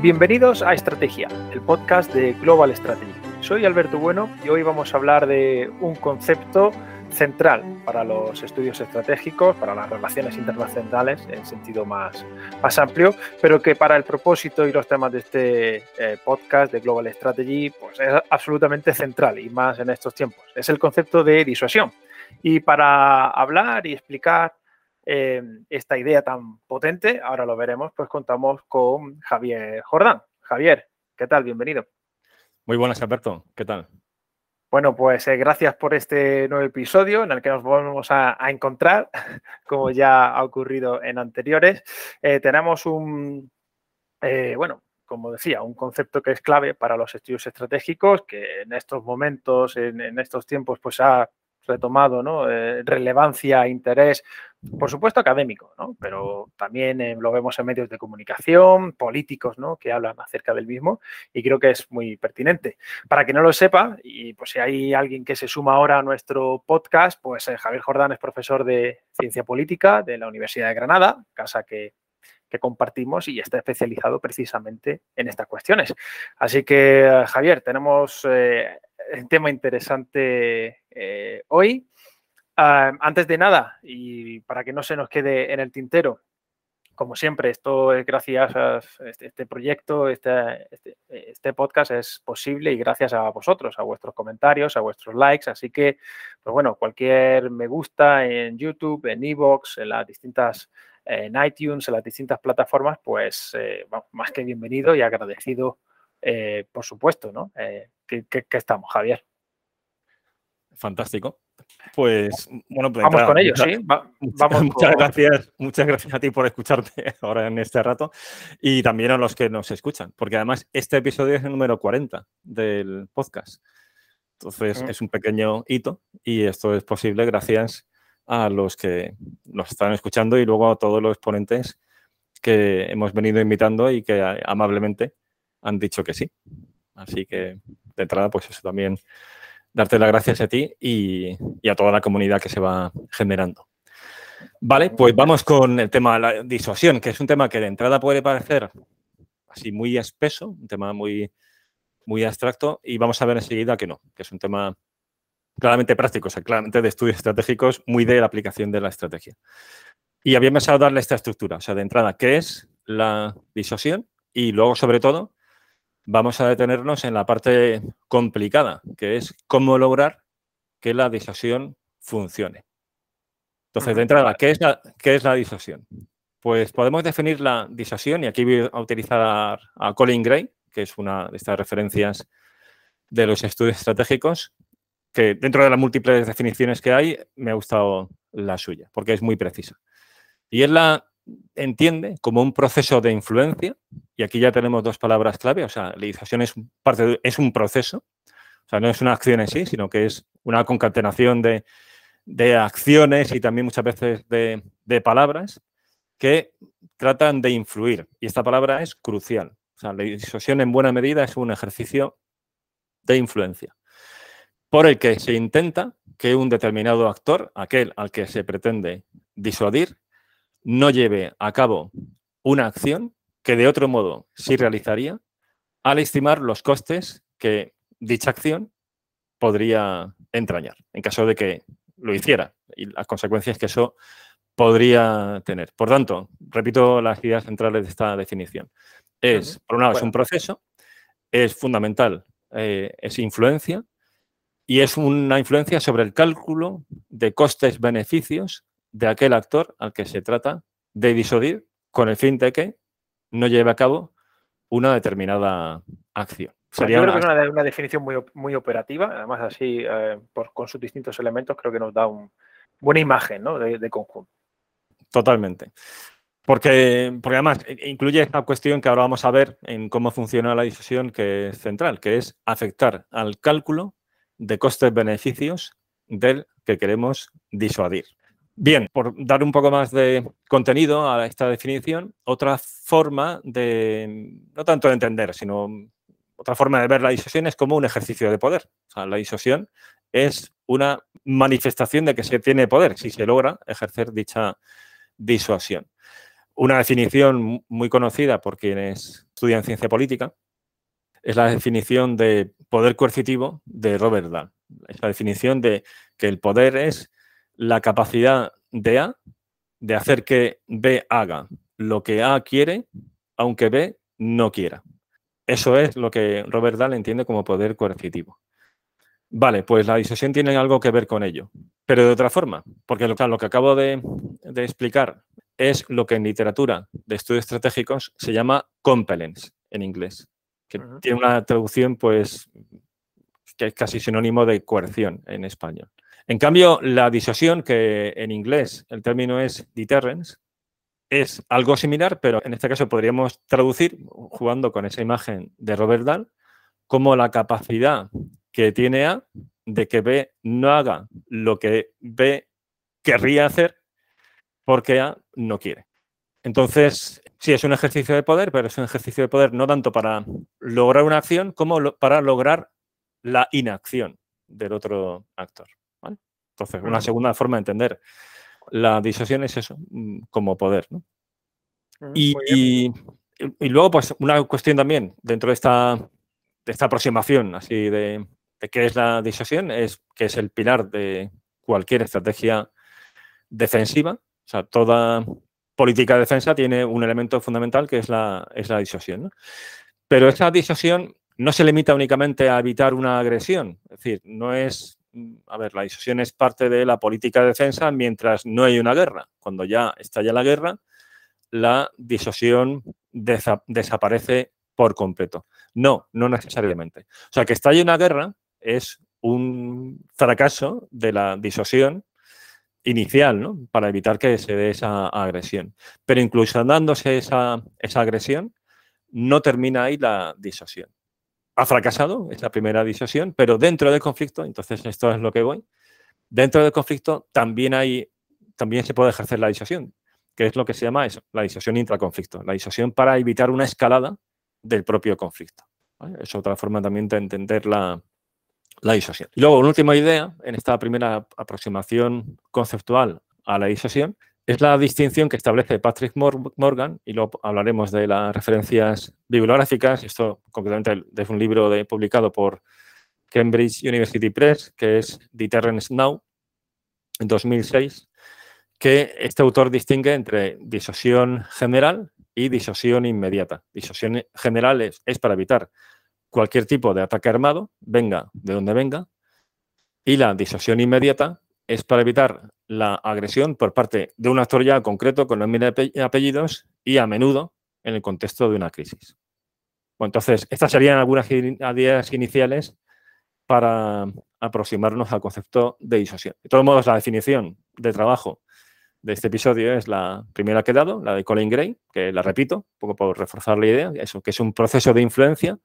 Bienvenidos a Estrategia, el podcast de Global Strategy. Soy Alberto Bueno y hoy vamos a hablar de un concepto central para los estudios estratégicos, para las relaciones internacionales en sentido más, amplio, pero que para el propósito y los temas de este eh, podcast de Global Strategy pues es absolutamente central y más en estos tiempos. Es el concepto de disuasión. Y para hablar y explicar eh, esta idea tan potente, ahora lo veremos, pues contamos con Javier Jordán. Javier, ¿qué tal? Bienvenido. Muy buenas, Alberto. ¿Qué tal? Bueno, pues eh, gracias por este nuevo episodio en el que nos volvemos a, encontrar, como ya ha ocurrido en anteriores. Eh, tenemos un, eh, bueno, como decía, un concepto que es clave para los estudios estratégicos, que en estos momentos, en, en estos tiempos, pues ha retomado ¿no? Eh, relevancia, interés, por supuesto académico, ¿no? pero también eh, lo vemos en medios de comunicación, políticos ¿no? que hablan acerca del mismo y creo que es muy pertinente. Para que no lo sepa, y pues si hay alguien que se suma ahora a nuestro podcast, pues eh, Javier Jordán es profesor de Ciencia Política de la Universidad de Granada, casa que que compartimos y está especializado precisamente en estas cuestiones. Así que, Javier, tenemos tema interesante eh, hoy. Ah, antes de nada, y para que no se nos quede en el tintero, como siempre, esto es gracias a este, este proyecto, este, este, este, podcast es posible y gracias a vosotros, a vuestros comentarios, a vuestros likes. Así que, pues bueno, cualquier me gusta en YouTube, en Evox, en las distintas, en iTunes, en las distintas plataformas, pues eh, más que bienvenido y agradecido, eh, por supuesto, ¿no? ¿qué, estamos, Javier? Fantástico. Pues bueno, pues, vamos con ellos, sí. vamos muchas gracias, muchas gracias a ti por escucharte ahora en este rato y también a los que nos escuchan, porque además este episodio es el número 40 del podcast. Entonces es un pequeño hito y esto es posible gracias a los que nos están escuchando y luego a todos los ponentes que hemos venido invitando y que amablemente han dicho que sí. Así que de entrada, pues eso también darte las gracias a ti y, a toda la comunidad que se va generando. Vale, pues vamos con el tema de la disuasión, que es un tema que de entrada puede parecer así muy espeso, un tema muy, muy abstracto, y vamos a ver enseguida que no, que es un tema claramente práctico, o sea, claramente de estudios estratégicos, muy de la aplicación de la estrategia. Y había pensado darle esta estructura, o sea, de entrada, ¿qué es la disuasión? Y luego, sobre todo, vamos a detenernos en la parte complicada, que es cómo lograr que la disuasión funcione. Entonces, de entrada, ¿qué es la, qué es la disuasión? Pues podemos definir la disuasión, y aquí voy a utilizar a Colin Gray, que es una de estas referencias de los estudios estratégicos, que dentro de las múltiples definiciones que hay, me ha gustado la suya, porque es muy precisa. Y es la entiende como un proceso de influencia, y aquí ya tenemos dos palabras clave, o sea, la disuasión es, parte es un proceso, o sea, no es una acción en sí, sino que es una concatenación de, acciones y también muchas veces de, de, palabras que tratan de influir. Y esta palabra es crucial. O sea, la disuasión en buena medida es un ejercicio de influencia por el que se intenta que un determinado actor, aquel al que se pretende disuadir, no lleve a cabo una acción que de otro modo sí realizaría al estimar los costes que dicha acción podría entrañar, en caso de que lo hiciera y las consecuencias que eso podría tener. Por tanto, repito las ideas centrales de esta definición. Es, por un lado, es un proceso, es fundamental, eh, es influencia y es una influencia sobre el cálculo de costes-beneficios de aquel actor al que se trata de disuadir con el fin de que no lleve a cabo una determinada acción. Sería creo una... que es una, definición muy, muy operativa, además así, eh, con sus distintos elementos, creo que nos da una buena imagen de, conjunto. Totalmente. Porque, porque además e, incluye esta cuestión que ahora vamos a ver en cómo funciona la disuasión, que es central, que es afectar al cálculo de costes-beneficios del que queremos disuadir. Bien, por dar un poco más de contenido a esta definición, otra forma de, no tanto de entender, sino otra forma de ver la disuasión es como un ejercicio de poder. la disuasión es una manifestación de que se tiene poder si se logra ejercer dicha disuasión. Una definición muy conocida por quienes estudian ciencia política es la definición de poder coercitivo de Robert Dahl. Es la definición de que el poder es la capacidad de A de hacer que B haga lo que A quiere, aunque B no quiera. Eso es lo que Robert Dahl entiende como poder coercitivo. Vale, pues la disuasión tiene algo que ver con ello, pero de otra forma, porque lo, que acabo de, explicar es lo que en literatura de estudios estratégicos se llama compellence en inglés, que tiene una traducción pues que es casi sinónimo de coerción en español. En cambio, la disuasión, que en inglés el término es deterrence, es algo similar, pero en este caso podríamos traducir, jugando con esa imagen de Robert Dahl, como la capacidad que tiene A de que B no haga lo que B querría hacer porque A no quiere. Entonces, sí, es un ejercicio de poder, pero es un ejercicio de poder no tanto para lograr una acción como para lograr la inacción del otro actor. Entonces, una segunda forma de entender la disuasión es eso, mm, como poder. Y, luego, pues, una cuestión también dentro de esta, de esta aproximación así de, de qué es la disuasión, es que es el pilar de cualquier estrategia defensiva. O sea, toda política de defensa tiene un elemento fundamental que es la, es la disuasión. Pero esa disuasión no se limita únicamente a evitar una agresión. Es decir, no es, a ver, la disuasión es parte de la política de defensa mientras no hay una guerra. Cuando ya estalla la guerra, la disuasión desaparece por completo. No, no necesariamente. O sea, que estalle una guerra es un fracaso de la disuasión inicial, ¿no? Para evitar que se dé esa agresión. Pero incluso dándose esa, esa agresión, no termina ahí la disuasión. Ha fracasado esa primera disuasión, pero dentro del conflicto, entonces esto es lo que voy, dentro del conflicto también hay, también se puede ejercer la disuasión, que es lo que se llama eso, la disuasión intraconflicto, la disuasión para evitar una escalada del propio conflicto. Es otra forma también de entender la, la disuasión. Y luego, una última idea en esta primera aproximación conceptual a la disuasión es la distinción que establece Patrick Morgan, y luego hablaremos de las referencias bibliográficas, esto concretamente es un libro publicado por Cambridge University Press, que es Deterrence Now, en 2006, que este autor distingue entre disuasión general y disuasión inmediata. Disuasión general es para evitar cualquier tipo de ataque armado, venga de donde venga, y la disuasión inmediata es para evitar la agresión por parte de un actor ya concreto con nombre y apellidos y a menudo en el contexto de una crisis. Bueno, entonces, estas serían algunas ideas iniciales para aproximarnos al concepto de disuasión. De todos modos, la definición de trabajo de este episodio es la primera que he dado, la de Colin Gray, que la repito, un poco por reforzar la idea, eso, que es un proceso de influencia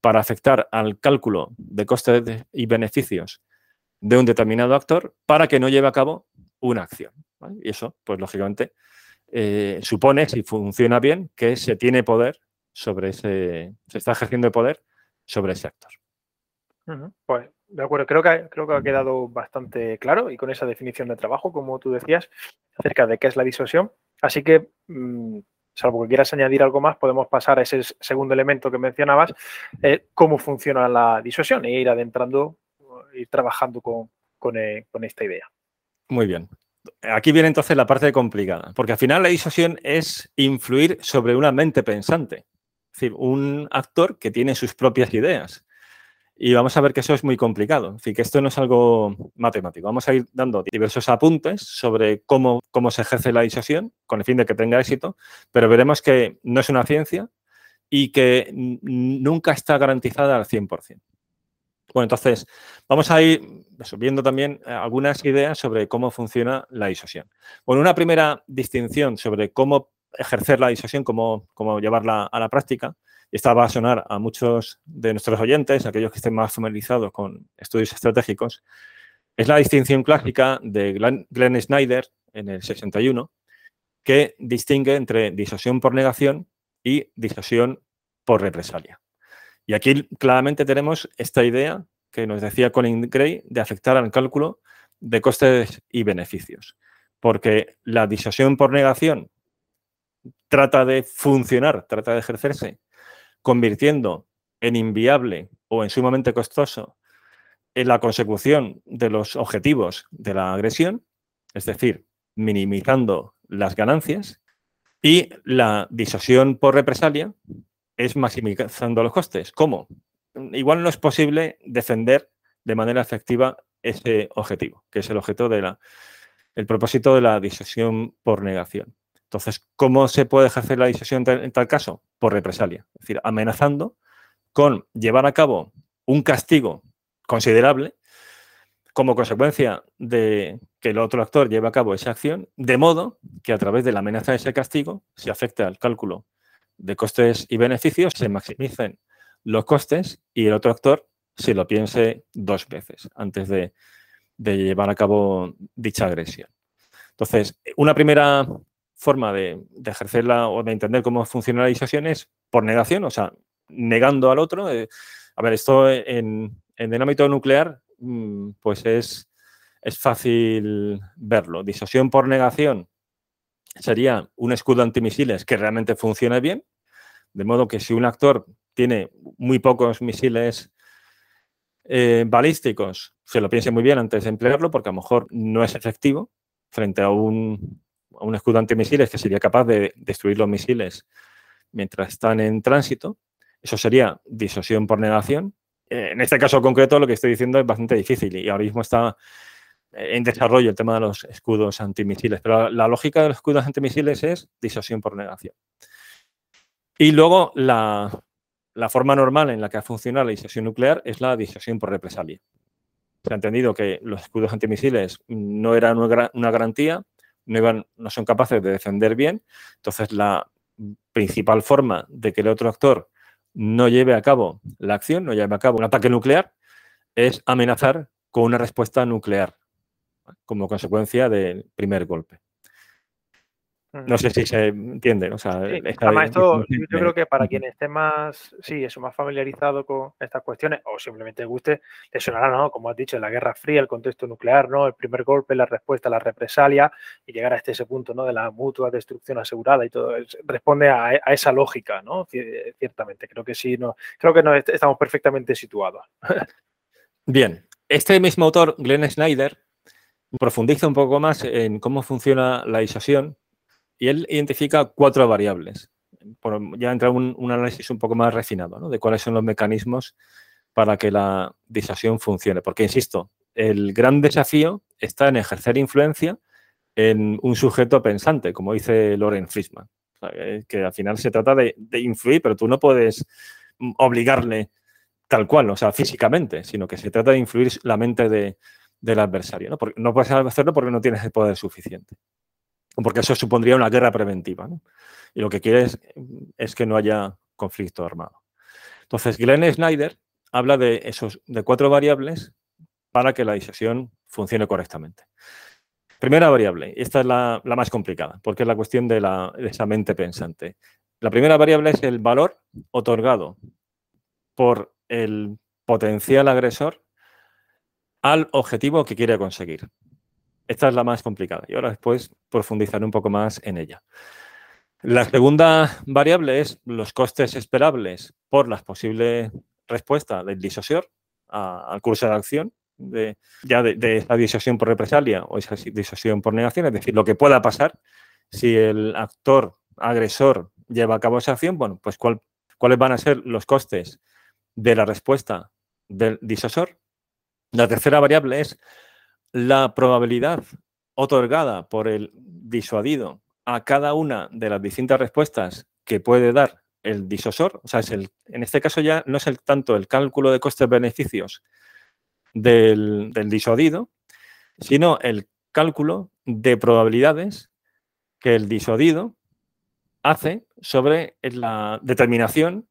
para afectar al cálculo de costes y beneficios de un determinado actor para que no lleve a cabo una acción. Y eso, pues lógicamente, eh, supone, si funciona bien, que se tiene poder sobre ese, se está ejerciendo poder sobre ese actor. Pues de acuerdo, creo que, creo que ha quedado bastante claro y con esa definición de trabajo, como tú decías, acerca de qué es la disuasión. Así que mm, salvo que quieras añadir algo más, podemos pasar a ese segundo elemento que mencionabas, eh, cómo funciona la disuasión e ir adentrando, ir trabajando eh, con, esta idea. Muy bien. Aquí viene entonces la parte complicada, porque al final la disuasión es influir sobre una mente pensante, es decir, un actor que tiene sus propias ideas. Y vamos a ver que eso es muy complicado. Es decir, que esto no es algo matemático. Vamos a ir dando diversos apuntes sobre cómo, cómo se ejerce la disuasión con el fin de que tenga éxito, pero veremos que no es una ciencia y que nunca está garantizada al 100%. Bueno, entonces vamos a ir viendo también eh, algunas ideas sobre cómo funciona la disuasión. Bueno, una primera distinción sobre cómo ejercer la disuasión, cómo, cómo llevarla a la práctica, y esta va a sonar a muchos de nuestros oyentes, aquellos que estén más familiarizados con estudios estratégicos, es la distinción clásica de Glenn, Snyder en el 61, que distingue entre disuasión por negación y disuasión por represalia. Y aquí claramente tenemos esta idea que nos decía Colin Gray de afectar al cálculo de costes y beneficios. Porque la disuasión por negación trata de funcionar, trata de ejercerse, convirtiendo en inviable o en sumamente costoso en la consecución de los objetivos de la agresión, es decir, minimizando las ganancias, y la disuasión por represalia es maximizando los costes. ¿Cómo? Igual no es posible defender de manera efectiva ese objetivo, que es el objeto de la, el propósito de la disuasión por negación. Entonces, ¿cómo se puede ejercer la disuasión en tal caso? Por represalia, es decir, amenazando con llevar a cabo un castigo considerable como consecuencia de que el otro actor lleve a cabo esa acción, de modo que a través de la amenaza de ese castigo se afecte al cálculo de costes y beneficios, se maximicen los costes y el otro actor se lo piense dos veces antes de, llevar a cabo dicha agresión. Entonces, una primera forma de, ejercerla o de entender cómo funciona la disuasión es por negación, o sea, negando al otro. Eh, a ver, esto en, en el ámbito nuclear Mm, pues es, es fácil verlo. Disuasión por negación sería un escudo antimisiles que realmente funcione bien, de modo que si un actor tiene muy pocos misiles eh, balísticos, se lo piense muy bien antes de emplearlo, porque a lo mejor no es efectivo frente a un, a un escudo antimisiles que sería capaz de destruir los misiles mientras están en tránsito. Eso sería disuasión por negación. Eh, en este caso concreto lo que estoy diciendo es bastante difícil y ahora mismo está en desarrollo el tema de los escudos antimisiles, pero la, lógica de los escudos antimisiles es disuasión por negación. Y luego la, forma normal en la que ha funcionado la disuasión nuclear es la disuasión por represalia. Se ha entendido que los escudos antimisiles no eran una garantía, no, no son capaces de defender bien, entonces la principal forma de que el otro actor no lleve a cabo la acción, no lleve a cabo un ataque nuclear, es amenazar con una respuesta nuclear como consecuencia del primer golpe. No sé si se entiende. O sea, además, esto, yo creo que para quien esté más, sí, eso, más familiarizado con estas cuestiones, o simplemente guste, le sonará, ¿no? Como has dicho, la Guerra Fría, el contexto nuclear, ¿no? El primer golpe, la respuesta, la represalia, y llegar a este ese punto, ¿no? De la mutua destrucción asegurada y todo. Responde a, esa lógica, ¿no? Ciertamente. Creo que sí, no, creo que no estamos perfectamente situados. Bien. Este mismo autor, Glenn Snyder, profundiza un poco más en cómo funciona la disuasión y él identifica cuatro variables. ya entra un, un análisis un poco más refinado de cuáles son los mecanismos para que la disuasión funcione. Porque, insisto, el gran desafío está en ejercer influencia en un sujeto pensante, como dice Loren Frischman. que al final se trata de, influir, pero tú no puedes obligarle tal cual, o sea, físicamente, sino que se trata de influir la mente del adversario. ¿no? Porque no puedes hacerlo porque no tienes el poder suficiente porque eso supondría una guerra preventiva. Y lo que quiere es, que no haya conflicto armado. Entonces, Glenn Snyder habla de, esos, de cuatro variables para que la disuasión funcione correctamente. Primera variable, esta es la, más complicada, porque es la cuestión de, la, de esa mente pensante. La primera variable es el valor otorgado por el potencial agresor al objetivo que quiere conseguir. Esta es la más complicada y ahora después profundizaré un poco más en ella. La segunda variable es los costes esperables por la posible respuesta del disosior al curso de acción, de, ya de, esa disuasión por represalia o esa disuasión por negación, es decir, lo que pueda pasar si el actor agresor lleva a cabo esa acción, bueno, pues cuáles van a ser los costes de la respuesta del disosor. La tercera variable es la probabilidad otorgada por el disuadido a cada una de las distintas respuestas que puede dar el disosor, o sea, es el, en este caso ya no es el, tanto el cálculo de costes-beneficios del, del disuadido, sino el cálculo de probabilidades que el disuadido hace sobre la determinación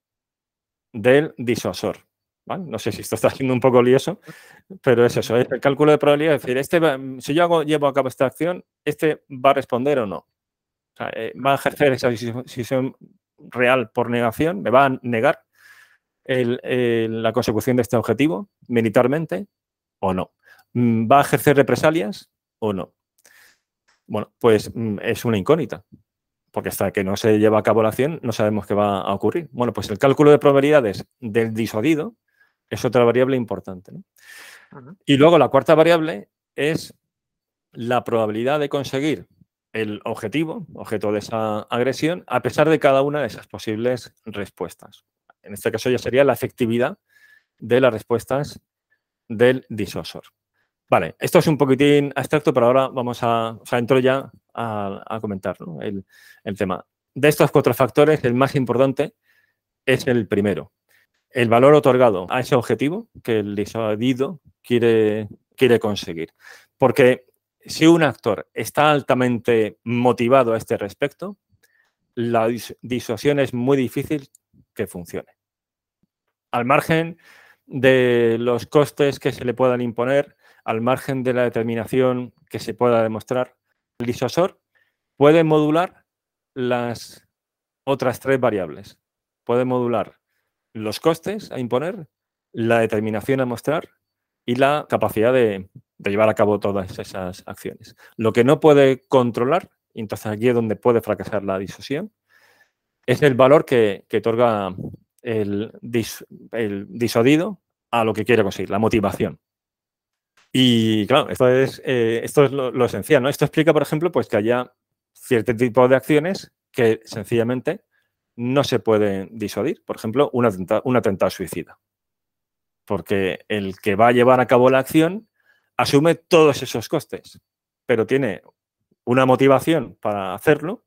del disuasor. No sé si esto está siendo un poco lioso, pero es eso, es el cálculo de probabilidad. Es decir, este si yo hago, llevo a cabo esta acción, ¿este va a responder o no? Eh, ¿Va a ejercer esa decisión real por negación? ¿Me va a negar la consecución de este objetivo militarmente o no. Mm, ¿Va a ejercer represalias o no? Bueno, pues mm, es una incógnita, porque hasta que no se lleva a cabo la acción no sabemos qué va a ocurrir. Bueno, pues el cálculo de probabilidades del disuadido es otra variable importante. Y luego la cuarta variable es la probabilidad de conseguir el objetivo, objeto de esa agresión, a pesar de cada una de esas posibles respuestas. En este caso ya sería la efectividad de las respuestas del disuasor. Vale, esto es un poquitín abstracto, pero ahora vamos a, o sea, entro ya a, comentar el, el, tema. De estos cuatro factores, el más importante es el primero, el valor otorgado a ese objetivo que el disuadido quiere, quiere conseguir. Porque si un actor está altamente motivado a este respecto, la disuasión es muy difícil que funcione. Al margen de los costes que se le puedan imponer, al margen de la determinación que se pueda demostrar, el disuasor puede modular las otras tres variables. Puede modular los costes a imponer, la determinación a mostrar y la capacidad de, llevar a cabo todas esas acciones. Lo que no puede controlar, entonces aquí es donde puede fracasar la disuasión, es el valor que, otorga el, disuadido a lo que quiere conseguir, la motivación. Y claro, esto es, eh, esto es lo, esencial, ¿no? Esto explica, por ejemplo, pues que haya cierto tipo de acciones que sencillamente no se pueden disuadir. Por ejemplo, un atentado, suicida. Porque el que va a llevar a cabo la acción asume todos esos costes, pero tiene una motivación para hacerlo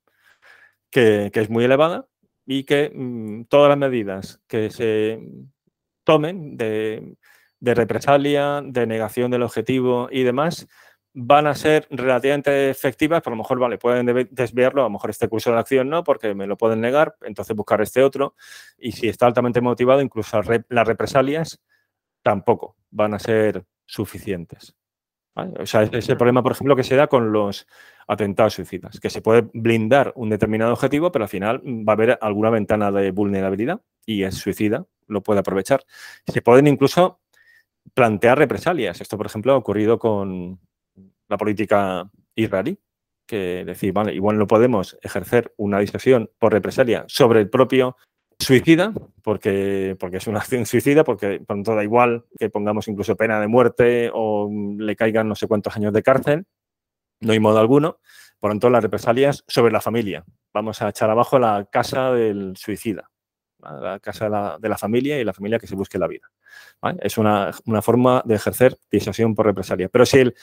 que, es muy elevada y que mm, todas las medidas que se tomen de, de, represalia, de negación del objetivo y demás, van a ser relativamente efectivas, pero a lo mejor, vale, pueden desviarlo, a lo mejor este curso de acción no, porque me lo pueden negar, entonces buscar este otro, y si está altamente motivado, incluso las represalias tampoco van a ser suficientes. O sea, es el problema, por ejemplo, que se da con los atentados suicidas, que se puede blindar un determinado objetivo, pero al final va a haber alguna ventana de vulnerabilidad y el suicida lo puede aprovechar. Se pueden incluso plantear represalias. Esto, por ejemplo, ha ocurrido con, la política israelí, que decir, vale, igual no podemos ejercer una disuasión por represalia sobre el propio suicida, porque, porque es una acción suicida, porque por da igual que pongamos incluso pena de muerte o le caigan no sé cuántos años de cárcel, no hay modo alguno. Por tanto, las represalias sobre la familia. Vamos a echar abajo la casa del suicida, la casa de la, familia y la familia que se busque la vida. Es una, una, forma de ejercer disuasión por represalia. Pero si el,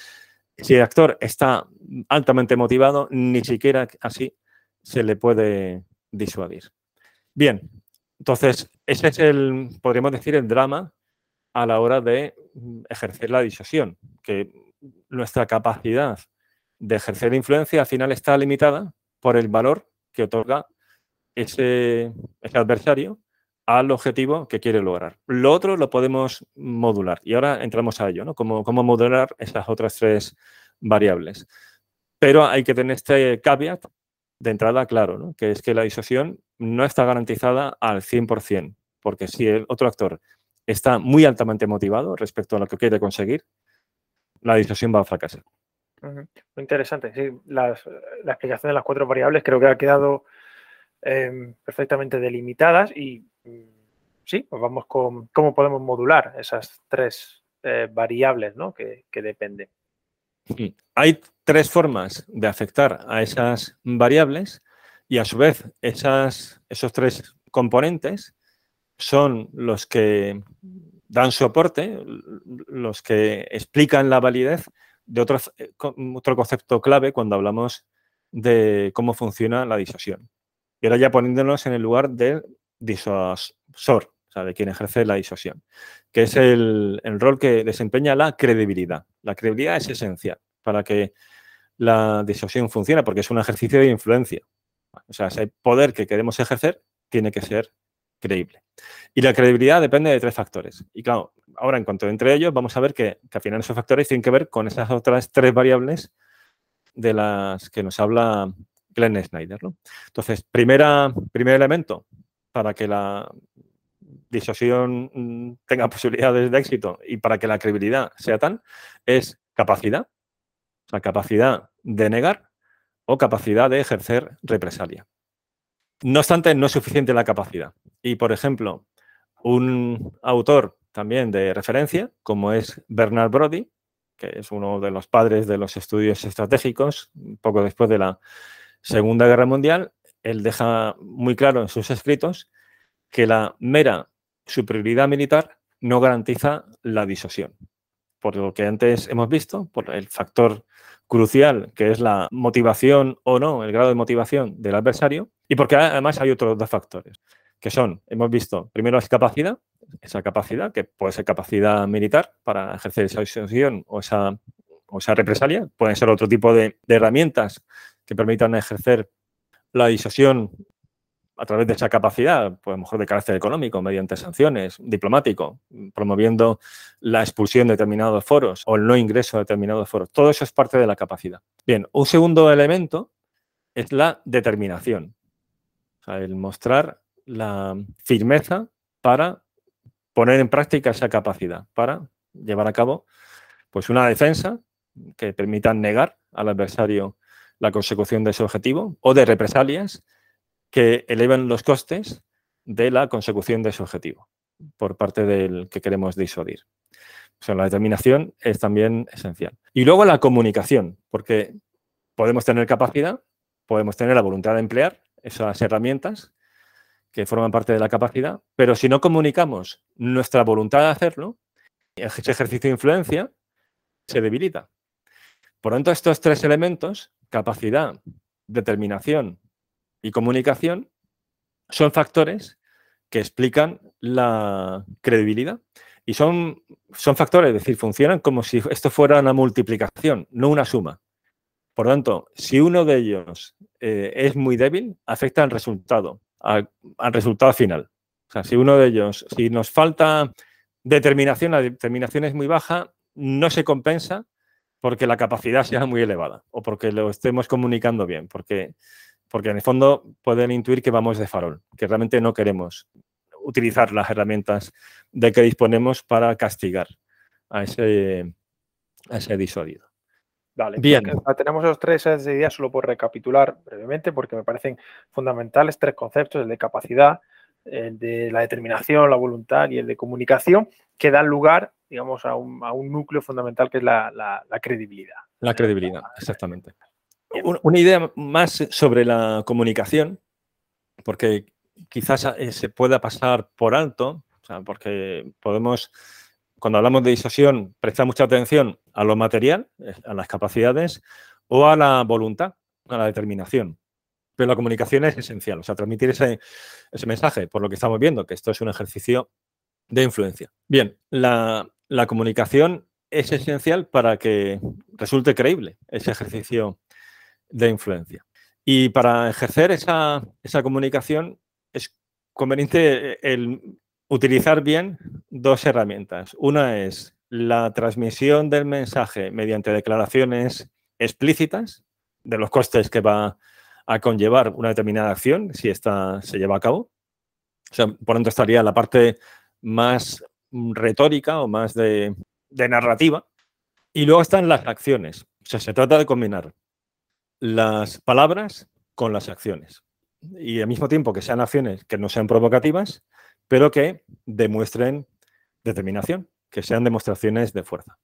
si el actor está altamente motivado, ni siquiera así se le puede disuadir. Bien, entonces ese es el, podríamos decir, el drama a la hora de ejercer la disuasión, que nuestra capacidad de ejercer influencia al final está limitada por el valor que otorga ese, adversario al objetivo que quiere lograr. Lo otro lo podemos modular y ahora entramos a ello, ¿no? Cómo, cómo modular esas otras tres variables. Pero hay que tener este caveat de entrada claro, ¿no? que es que la disuasión no está garantizada al 100%, porque si el otro actor está muy altamente motivado respecto a lo que quiere conseguir, la disuasión va a fracasar. Muy interesante. Sí, la explicación de las cuatro variables creo que ha quedado em, perfectamente delimitadas y sí, pues vamos con cómo podemos modular esas tres eh, variables ¿no? que, dependen. Hay tres formas de afectar a esas variables y a su vez esas, esos tres componentes son los que dan soporte, los que explican la validez de otro, concepto clave cuando hablamos de cómo funciona la disuasión. Y ahora ya poniéndonos en el lugar del disuasor, o sea, de quien ejerce la disuasión, que es el, el rol que desempeña la credibilidad. La credibilidad es esencial para que la disuasión funcione, porque es un ejercicio de influencia. O sea, ese poder que queremos ejercer tiene que ser creíble. Y la credibilidad depende de tres factores. Y claro, ahora en cuanto entre ellos, vamos a ver que, al final esos factores tienen que ver con esas otras tres variables de las que nos habla Glenn Snyder. Entonces, primera, primer elemento para que la disuasión mm, tenga posibilidades de éxito y para que la credibilidad sea tan, es capacidad, o sea, capacidad de negar o capacidad de ejercer represalia. No obstante, no es suficiente la capacidad. Y, por ejemplo, un autor también de referencia, como es Bernard Brody, que es uno de los padres de los estudios estratégicos, poco después de la Segunda Guerra Mundial, él deja muy claro en sus escritos que la mera superioridad militar no garantiza la disuasión. Por lo que antes hemos visto, por el factor crucial que es la motivación o no, el grado de motivación del adversario, y porque además hay otros dos factores, que son, hemos visto, primero es capacidad, esa capacidad, que puede ser capacidad militar para ejercer esa disuasión o esa, o esa represalia, pueden ser otro tipo de herramientas que permitan ejercer la disuasión a través de esa capacidad, pues a lo mejor de carácter económico, mediante sanciones, diplomático, promoviendo la expulsión de determinados foros o el no ingreso a determinados foros. Todo eso es parte de la capacidad. Bien, un segundo elemento es la determinación. El mostrar la firmeza para poner en práctica esa capacidad, para llevar a cabo pues una defensa que permita negar al adversario la consecución de ese objetivo o de represalias que eleven los costes de la consecución de ese objetivo por parte del que queremos disuadir. O sea, la determinación es también esencial. Y luego la comunicación, porque podemos tener capacidad, podemos tener la voluntad de emplear esas herramientas que forman parte de la capacidad, pero si no comunicamos nuestra voluntad de hacerlo, ese ejercicio de influencia se debilita. Por lo tanto, estos tres elementos capacidad, determinación y comunicación son factores que explican la credibilidad. Y son, son factores, es decir, funcionan como si esto fuera una multiplicación, no una suma. Por tanto, si uno de ellos eh, es muy débil, afecta al resultado, al, al, resultado final. O sea, si uno de ellos, si nos falta determinación, la determinación es muy baja, no se compensa porque la capacidad sea muy elevada o porque lo estemos comunicando bien, porque, porque en el fondo pueden intuir que vamos de farol, que realmente no queremos utilizar las herramientas de que disponemos para castigar a ese, a ese disuadido. Vale, bien. Tenemos esos tres ideas solo por recapitular brevemente, porque me parecen fundamentales tres conceptos, el de capacidad, el de la determinación, la voluntad y el de comunicación, que dan lugar digamos, a un, a un núcleo fundamental que es la, la, credibilidad. La credibilidad, exactamente. Una idea más sobre la comunicación, porque quizás eh, se pueda pasar por alto, o sea, porque podemos, cuando hablamos de disuasión, prestar mucha atención a lo material, eh, a las capacidades o a la voluntad, a la determinación. Pero la comunicación es esencial, o sea, transmitir ese, ese mensaje, por lo que estamos viendo, que esto es un ejercicio de influencia. Bien, la, la comunicación es esencial para que resulte creíble ese ejercicio de influencia. Y para ejercer esa, comunicación es conveniente el utilizar bien dos herramientas. Una es la transmisión del mensaje mediante declaraciones explícitas de los costes que va a conllevar una determinada acción si esta se lleva a cabo. O sea, por tanto, estaría la parte más retórica o más de, narrativa. Y luego están las acciones. O sea, se trata de combinar las palabras con las acciones. Y al mismo tiempo que sean acciones que no sean provocativas, pero que demuestren determinación, que sean demostraciones de fuerza.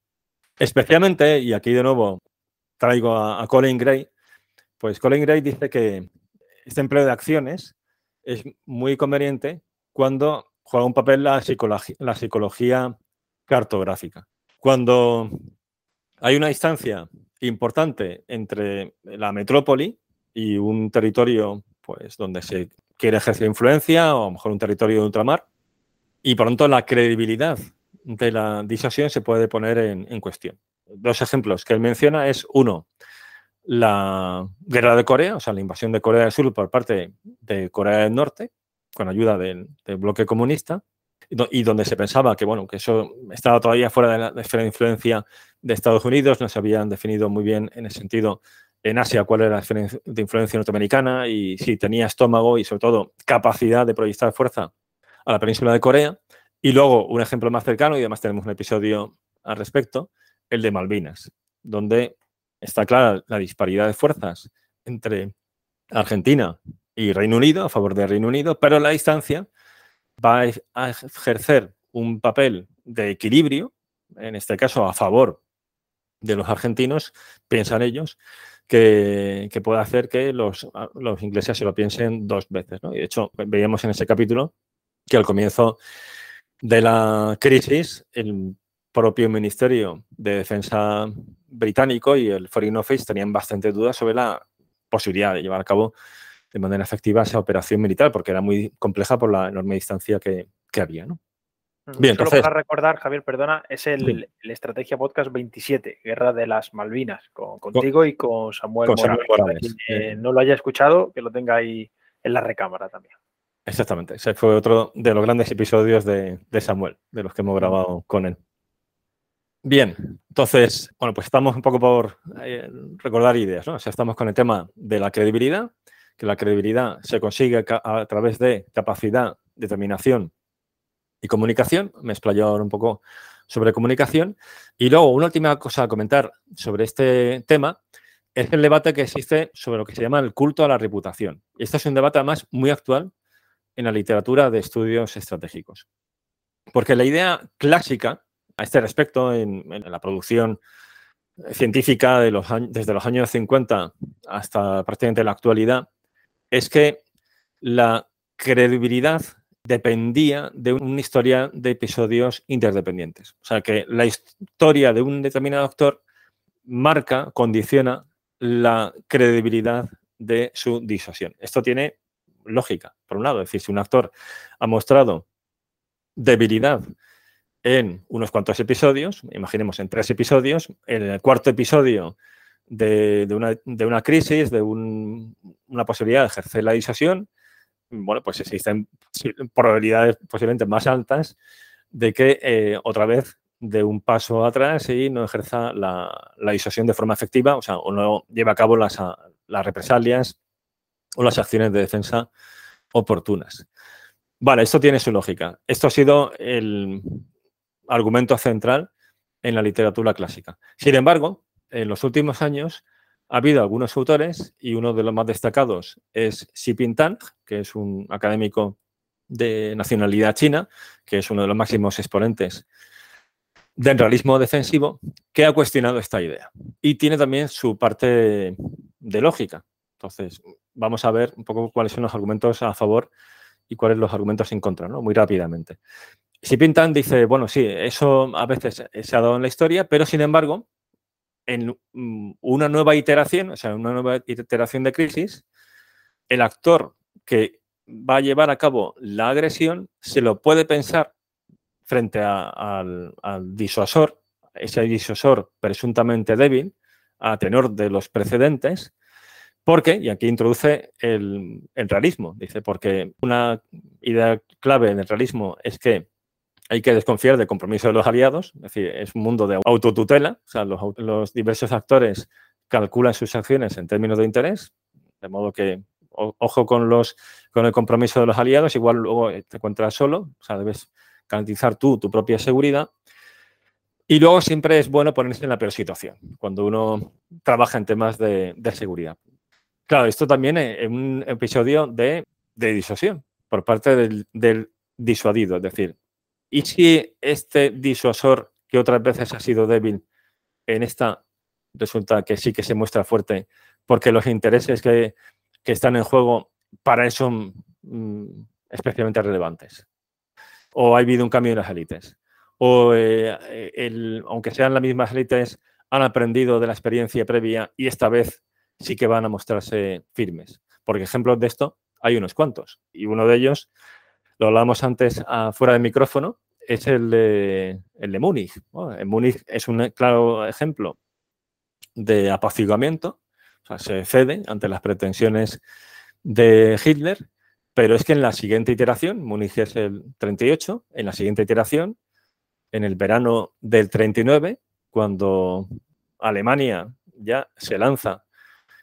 Especialmente, y aquí de nuevo traigo a, a Colin Gray, pues Colin Gray dice que este empleo de acciones es muy conveniente cuando juega un papel la psicología, cartográfica. Cuando hay una distancia importante entre la metrópoli y un territorio pues, donde se quiere ejercer influencia, o a lo mejor un territorio de ultramar, y por tanto la credibilidad de la disuasión se puede poner en, en, cuestión. Dos ejemplos que él menciona es, uno, la guerra de Corea, o sea, la invasión de Corea del Sur por parte de Corea del Norte, con ayuda del, bloque comunista, y donde se pensaba que, bueno, que eso estaba todavía fuera de la esfera de influencia de Estados Unidos, no se habían definido muy bien en ese sentido en Asia cuál era la esfera de influencia norteamericana y si tenía estómago y sobre todo capacidad de proyectar fuerza a la península de Corea. Y luego un ejemplo más cercano, y además tenemos un episodio al respecto, el de Malvinas, donde está clara la disparidad de fuerzas entre Argentina y Reino Unido, a favor de Reino Unido, pero la distancia va a ejercer un papel de equilibrio, en este caso a favor de los argentinos, piensan ellos, que, puede hacer que los, los, ingleses se lo piensen dos veces. Y de hecho, veíamos en ese capítulo que al comienzo de la crisis, el propio Ministerio de Defensa británico y el Foreign Office tenían bastante dudas sobre la posibilidad de llevar a cabo de manera efectiva esa operación militar, porque era muy compleja por la enorme distancia que, había. ¿no? Bien, Solo entonces, para recordar, Javier, perdona, es el, Estrategia Podcast 27, Guerra de las Malvinas, contigo y con Samuel, Morales. Eh, no lo haya escuchado, que lo tenga ahí en la recámara también. Exactamente, ese fue otro de los grandes episodios de, Samuel, de los que hemos grabado con él. Bien, entonces, bueno, pues estamos un poco por eh, recordar ideas, ¿no? O sea, estamos con el tema de la credibilidad, que la credibilidad se consigue a través de capacidad, determinación y comunicación. Me explayo ahora un poco sobre comunicación. Y luego, una última cosa a comentar sobre este tema es el debate que existe sobre lo que se llama el culto a la reputación. Este es un debate además muy actual en la literatura de estudios estratégicos. Porque la idea clásica a este respecto en, la producción científica de los desde los años 50 hasta prácticamente la actualidad es que la credibilidad dependía de una historia de episodios interdependientes. O sea, que la historia de un determinado actor marca, condiciona la credibilidad de su disuasión. Esto tiene lógica, por un lado. Es decir, si un actor ha mostrado debilidad en unos cuantos episodios, imaginemos en tres episodios, en el cuarto episodio de, una, crisis, de una posibilidad de ejercer la disuasión, bueno, pues existen probabilidades posiblemente más altas de que eh, otra vez de un paso atrás y no ejerza la, disuasión de forma efectiva, o sea, o no lleva a cabo las, las represalias o las acciones de defensa oportunas. Vale, esto tiene su lógica. Esto ha sido el argumento central en la literatura clásica. Sin embargo, en los últimos años ha habido algunos autores y uno de los más destacados es Xi Tang, que es un académico de nacionalidad china, que es uno de los máximos exponentes del realismo defensivo, que ha cuestionado esta idea. Y tiene también su parte de lógica. Entonces, vamos a ver un poco cuáles son los argumentos a favor y cuáles los argumentos en contra, ¿no? Muy rápidamente. Xi Tang dice, bueno, sí, eso a veces se ha dado en la historia, pero sin embargo, en mm, una nueva iteración, o sea, una nueva iteración de crisis, el actor que va a llevar a cabo la agresión se lo puede pensar frente al, disuasor, ese disuasor presuntamente débil, a tenor de los precedentes, porque, y aquí introduce el, el, realismo, dice, porque una idea clave en el realismo es que hay que desconfiar del compromiso de los aliados, es decir, es un mundo de autotutela, o sea, los, diversos actores calculan sus acciones en términos de interés, de modo que ojo con, los, con el compromiso de los aliados, igual luego te encuentras solo, o sea, debes garantizar tú tu propia seguridad. Y luego siempre es bueno ponerse en la peor situación, cuando uno trabaja en temas de, seguridad. Claro, esto también es un episodio de, de disuasión por parte del disuadido, es decir, ¿Y si este disuasor, que otras veces ha sido débil, en esta resulta que sí que se muestra fuerte, porque los intereses que, están en juego para eso son mm, especialmente relevantes? ¿O ha habido un cambio en las élites? ¿O eh, aunque sean las mismas élites, han aprendido de la experiencia previa y esta vez sí que van a mostrarse firmes? Porque ejemplos de esto hay unos cuantos. Y uno de ellos lo hablábamos antes ah, fuera de micrófono, es el de, el de Múnich. Múnich es un claro ejemplo de apaciguamiento, o sea, se cede ante las pretensiones de Hitler, pero es que en la siguiente iteración, Múnich es el 38, en la siguiente iteración, en el verano del 39, cuando Alemania ya se lanza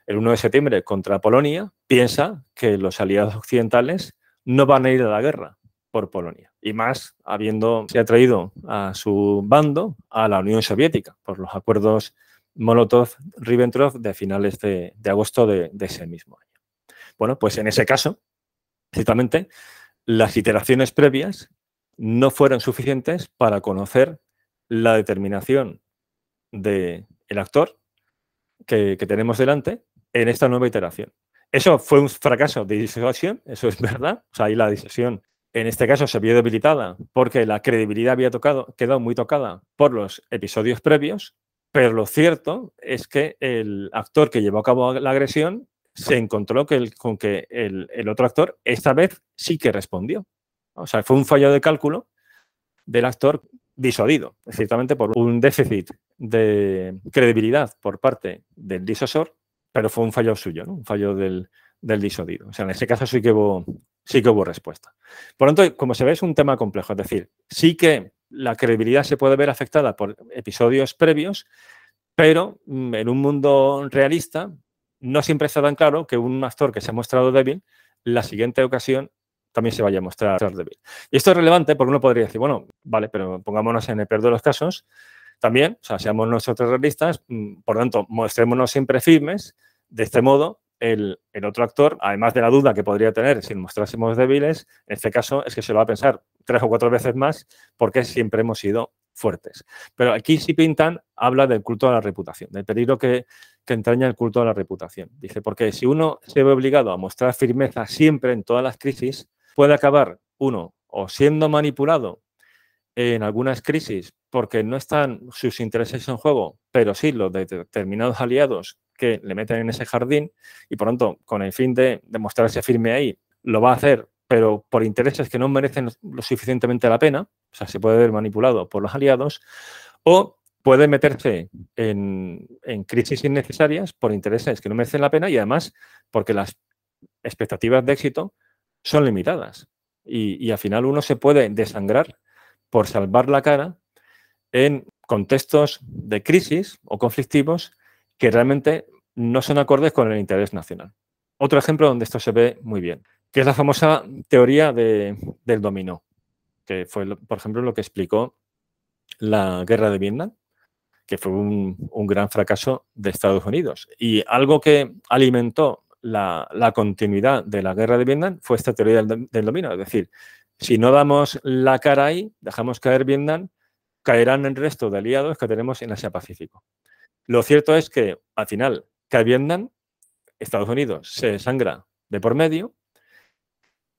el 1 de septiembre contra Polonia, piensa que los aliados occidentales no van a ir a la guerra, por Polonia. Y más habiendo se traído a su bando a la Unión Soviética por los acuerdos Molotov-Ribbentrop de finales de, agosto de, ese mismo año. Bueno, pues en ese caso, ciertamente, las iteraciones previas no fueron suficientes para conocer la determinación del actor que, tenemos delante en esta nueva iteración. Eso fue un fracaso de disuasión, eso es verdad. O sea, ahí la disuasión en este caso se vio debilitada porque la credibilidad había tocado, quedado muy tocada por los episodios previos, pero lo cierto es que el actor que llevó a cabo la agresión se encontró que con que el, otro actor esta vez sí que respondió. O sea, fue un fallo de cálculo del actor disuadido, ciertamente por un déficit de credibilidad por parte del disosor, pero fue un fallo suyo, un fallo del, del disuadido. O sea, en ese caso sí que hubo, sí que hubo respuesta. Por lo tanto, como se ve, es un tema complejo. Es decir, sí que la credibilidad se puede ver afectada por episodios previos, pero mm, en un mundo realista no siempre está tan claro que un actor que se ha mostrado débil, la siguiente ocasión también se vaya a mostrar débil. Y esto es relevante porque uno podría decir, bueno, vale, pero pongámonos en el peor de los casos, también, o sea, seamos nosotros realistas, mm, por tanto, mostrémonos siempre firmes, de este modo, el, el, otro actor, además de la duda que podría tener si mostrásemos débiles, en este caso es que se lo va a pensar tres o cuatro veces más porque siempre hemos sido fuertes. Pero aquí sí Pintan habla del culto a la reputación, del peligro que, que entraña el culto a la reputación. Dice, porque si uno se ve obligado a mostrar firmeza siempre en todas las crisis, puede acabar, uno, o siendo manipulado en algunas crisis porque no están sus intereses en juego, pero sí los de determinados aliados que le meten en ese jardín y por tanto, con el fin de, demostrarse firme ahí, lo va a hacer, pero por intereses que no merecen lo suficientemente la pena, o sea, se puede ver manipulado por los aliados, o puede meterse en, en crisis innecesarias por intereses que no merecen la pena y además porque las expectativas de éxito son limitadas. Y, y, al final uno se puede desangrar por salvar la cara en contextos de crisis o conflictivos que realmente no son acordes con el interés nacional. Otro ejemplo donde esto se ve muy bien, que es la famosa teoría de, del dominó, que fue, por ejemplo, lo que explicó la guerra de Vietnam, que fue un, gran fracaso de Estados Unidos. Y algo que alimentó la, la, continuidad de la guerra de Vietnam fue esta teoría del, del dominó. Es decir, si no damos la cara ahí, dejamos caer Vietnam, caerán el resto de aliados que tenemos en Asia-Pacífico. Lo cierto es que al final cae Vietnam, Estados Unidos se sangra de por medio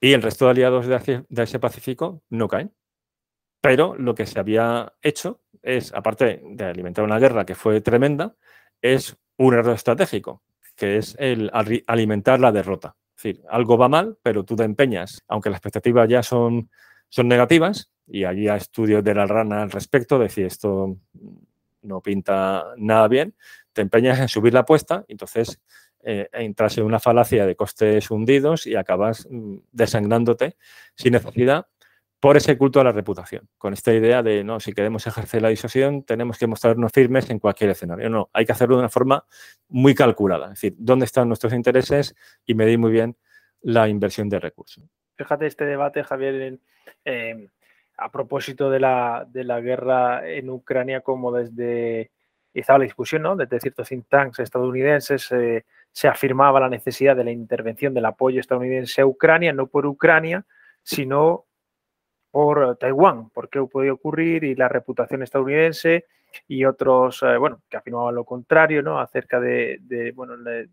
y el resto de aliados de Asia-Pacífico no caen. Pero lo que se había hecho es, aparte de alimentar una guerra que fue tremenda, es un error estratégico, que es el alimentar la derrota. Es decir, algo va mal, pero tú te empeñas, aunque las expectativas ya son, son negativas, y allí hay estudios de la rana al respecto, decir esto no pinta nada bien, te empeñas en subir la apuesta, entonces eh, entras en una falacia de costes hundidos y acabas mm, desangrándote sin necesidad por ese culto a la reputación, con esta idea de, no, si queremos ejercer la disuasión, tenemos que mostrarnos firmes en cualquier escenario. No, hay que hacerlo de una forma muy calculada, es decir, dónde están nuestros intereses y medir muy bien la inversión de recursos. Fíjate este debate, Javier, eh, a propósito de la, de la, guerra en Ucrania, como desde, estaba la discusión, ¿no? Desde ciertos think tanks estadounidenses eh, se afirmaba la necesidad de la intervención del apoyo estadounidense a Ucrania, no por Ucrania, sino por Taiwán, porque puede ocurrir y la reputación estadounidense y otros, eh, bueno, que afirmaban lo contrario, ¿no? Acerca de, bueno, de,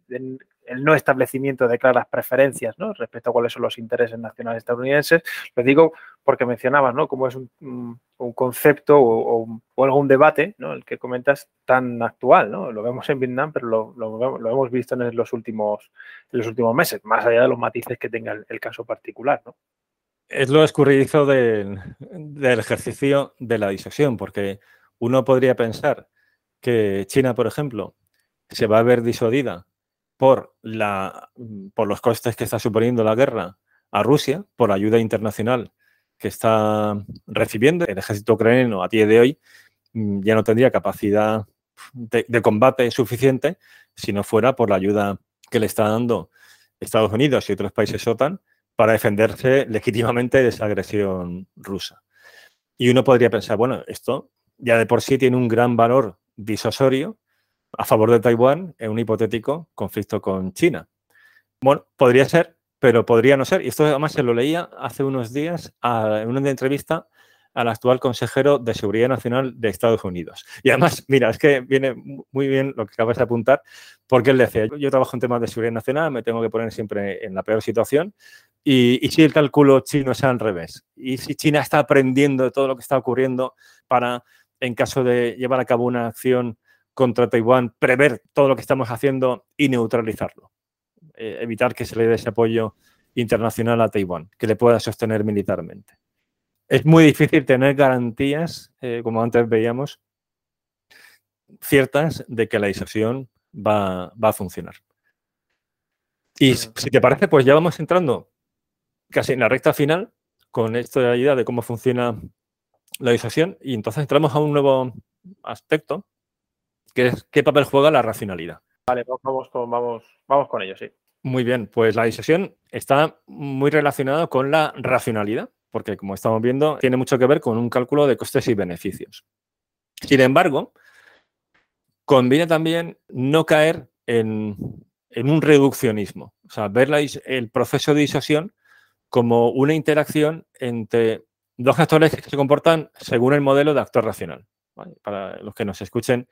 el no establecimiento de claras preferencias, ¿no? Respecto a cuáles son los intereses nacionales estadounidenses. Lo digo porque mencionabas, ¿no? Como es un, concepto o, algún debate, ¿no? El que comentas tan actual, ¿no? Lo vemos en Vietnam, pero lo, hemos visto en los últimos, los últimos meses, más allá de los matices que tenga el, caso particular, ¿no? Es lo escurridizo del, ejercicio de la disuasión, porque uno podría pensar que China, por ejemplo, se va a ver disuadida por, la, por los costes que está suponiendo la guerra a Rusia, por la ayuda internacional que está recibiendo. El ejército ucraniano a día de hoy mm, ya no tendría capacidad de, de combate suficiente si no fuera por la ayuda que le está dando Estados Unidos y otros países OTAN para defenderse legítimamente de esa agresión rusa. Y uno podría pensar, bueno, esto ya de por sí tiene un gran valor disuasorio a favor de Taiwán en un hipotético conflicto con China. Bueno, podría ser, pero podría no ser. Y esto además se lo leía hace unos días en una entrevista al actual consejero de Seguridad Nacional de Estados Unidos. Y además, mira, es que viene muy bien lo que acabas de apuntar, porque él decía, yo trabajo en temas de seguridad nacional, me tengo que poner siempre en la peor situación, y, y si el cálculo chino es al revés, y si China está aprendiendo de todo lo que está ocurriendo para, en caso de llevar a cabo una acción contra Taiwán, prever todo lo que estamos haciendo y neutralizarlo. Eh, evitar que se le dé ese apoyo internacional a Taiwán, que le pueda sostener militarmente. Es muy difícil tener garantías, eh, como antes veíamos, ciertas de que la disuasión va, a funcionar. Y si te parece, pues ya vamos entrando casi en la recta final con esto de la idea de cómo funciona la disuasión y entonces entramos a un nuevo aspecto qué papel juega la racionalidad. Vale, vamos con, vamos, vamos con ello, sí. Muy bien, pues la disuasión está muy relacionada con la racionalidad, porque como estamos viendo, tiene mucho que ver con un cálculo de costes y beneficios. Sin embargo, conviene también no caer en, un reduccionismo, o sea, ver el proceso de disuasión como una interacción entre dos actores que se comportan según el modelo de actor racional. Para los que nos escuchen,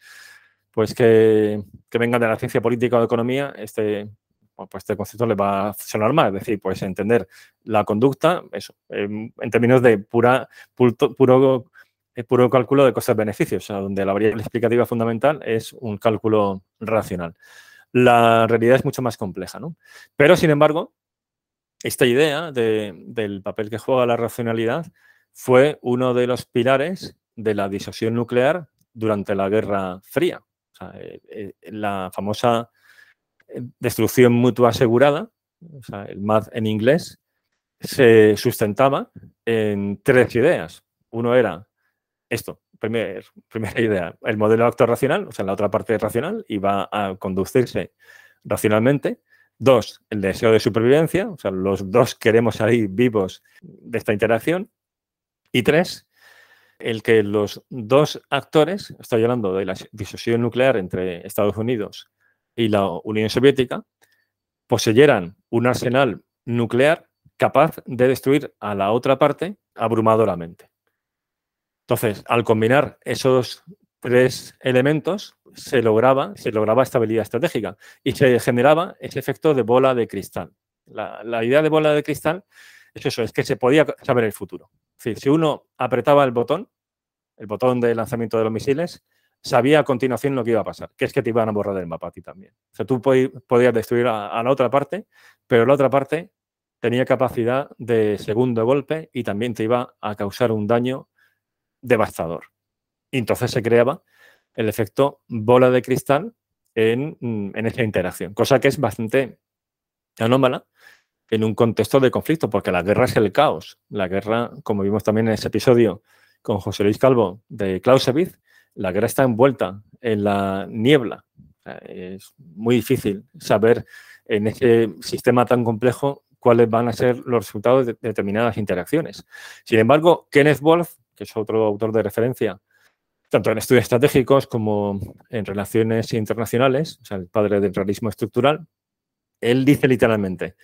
pues que, que vengan de la ciencia política o de economía, este, pues este concepto le va a sonar más, es decir, pues entender la conducta, en, términos de pura, puro, eh, puro cálculo de costes-beneficios, donde la variable explicativa fundamental es un cálculo racional. La realidad es mucho más compleja, ¿no? Pero, sin embargo, esta idea del papel que juega la racionalidad fue uno de los pilares de la disuasión nuclear durante la Guerra Fría. Eh, eh, la famosa destrucción mutua asegurada, el MAD en inglés, se sustentaba en tres ideas. Uno era esto, primera idea, el modelo de acto racional, o sea, la otra parte racional, iba a conducirse racionalmente. Dos, el deseo de supervivencia, o sea, los dos queremos salir vivos de esta interacción. Y tres, el que los dos actores, estoy hablando de la disuasión nuclear entre Estados Unidos y la Unión Soviética poseyeran un arsenal nuclear capaz de destruir a la otra parte abrumadoramente. Entonces, al combinar esos tres elementos, se lograba, se lograba estabilidad estratégica y se generaba ese efecto de bola de cristal. La, idea de bola de cristal es eso, es que se podía saber el futuro. si uno apretaba el botón, el botón de lanzamiento de los misiles, sabía a continuación lo que iba a pasar, que es que te iban a borrar del mapa a ti también. O sea, tú podías destruir a, la otra parte, pero la otra parte tenía capacidad de segundo golpe y también te iba a causar un daño devastador. Y entonces se creaba el efecto bola de cristal en, en esa interacción, cosa que es bastante anómala en un contexto de conflicto, porque la guerra es el caos. La guerra, como vimos también en ese episodio con José Luis Calvo de Clausewitz, la guerra está envuelta en la niebla. es muy difícil saber en ese sistema tan complejo cuáles van a ser los resultados de determinadas interacciones. Sin embargo, Kenneth Wolf, que es otro autor de referencia, tanto en estudios estratégicos como en relaciones internacionales, o sea, el padre del realismo estructural, él dice literalmente,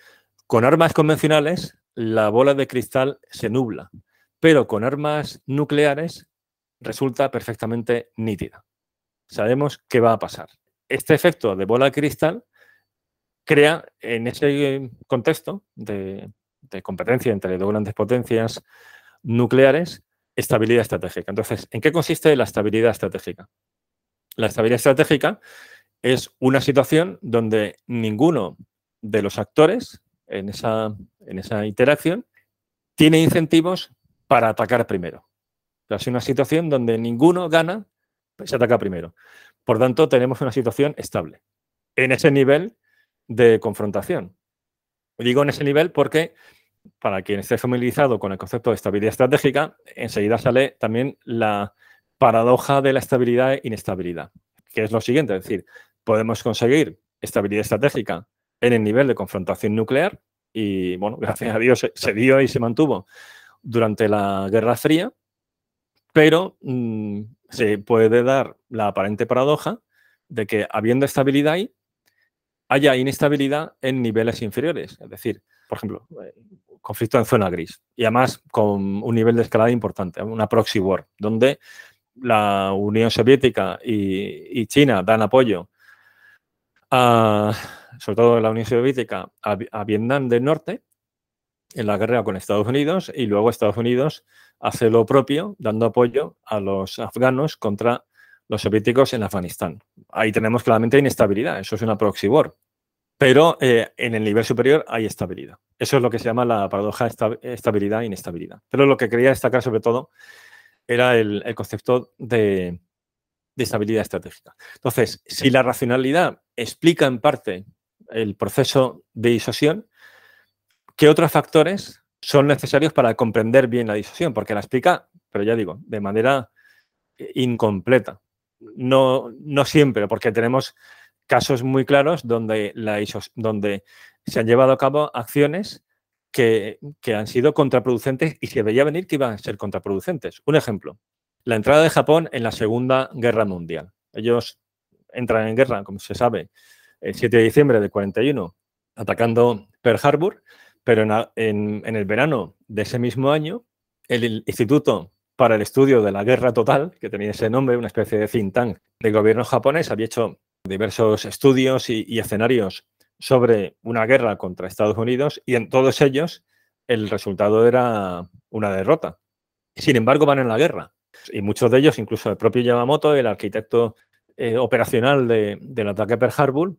con armas convencionales la bola de cristal se nubla, pero con armas nucleares resulta perfectamente nítida. Sabemos qué va a pasar. Este efecto de bola de cristal crea en ese contexto de, competencia entre dos grandes potencias nucleares estabilidad estratégica. Entonces, ¿en qué consiste la estabilidad estratégica? La estabilidad estratégica es una situación donde ninguno de los actores en esa, en esa interacción tiene incentivos para atacar primero. Es una situación donde ninguno gana, se ataca primero. Por tanto, tenemos una situación estable en ese nivel de confrontación. Digo en ese nivel porque, para quien esté familiarizado con el concepto de estabilidad estratégica, enseguida sale también la paradoja de la estabilidad e inestabilidad, que es lo siguiente, es decir, podemos conseguir estabilidad estratégica en el nivel de confrontación nuclear, y bueno, gracias a Dios se, dio y se mantuvo durante la Guerra Fría, pero mm, se puede dar la aparente paradoja de que habiendo estabilidad ahí, haya inestabilidad en niveles inferiores. Es decir, por ejemplo, eh, conflicto en zona gris y además con un nivel de escalada importante, una proxy war, donde la Unión Soviética y, China dan apoyo a, sobre todo la Unión Soviética, a, Vietnam del Norte en la guerra con Estados Unidos y luego Estados Unidos hace lo propio dando apoyo a los afganos contra los soviéticos en Afganistán. Ahí tenemos claramente inestabilidad, eso es una proxy war. Pero eh, en el nivel superior hay estabilidad. Eso es lo que se llama la paradoja estabilidad-inestabilidad. Pero lo que quería destacar sobre todo era el, concepto de, de, estabilidad estratégica. Entonces, si la racionalidad explica en parte el proceso de disuasión, ¿qué otros factores son necesarios para comprender bien la disuasión? Porque la explica, pero ya digo, de manera eh, incompleta no, no siempre, porque tenemos casos muy claros donde, la donde se han llevado a cabo acciones que, han sido contraproducentes y se veía venir que iban a ser contraproducentes. Un ejemplo, la entrada de Japón en la Segunda Guerra Mundial. Ellos entran en guerra, como se sabe, el 7 de diciembre de 41, atacando Pearl Harbor, pero en, en el verano de ese mismo año, el Instituto para el estudio de la guerra total, que tenía ese nombre, una especie de think tank del gobierno japonés, había hecho diversos estudios y, escenarios sobre una guerra contra Estados Unidos y en todos ellos el resultado era una derrota. Sin embargo, van en la guerra. Y muchos de ellos, incluso el propio Yamamoto, el arquitecto eh, operacional del ataque a Pearl Harbor,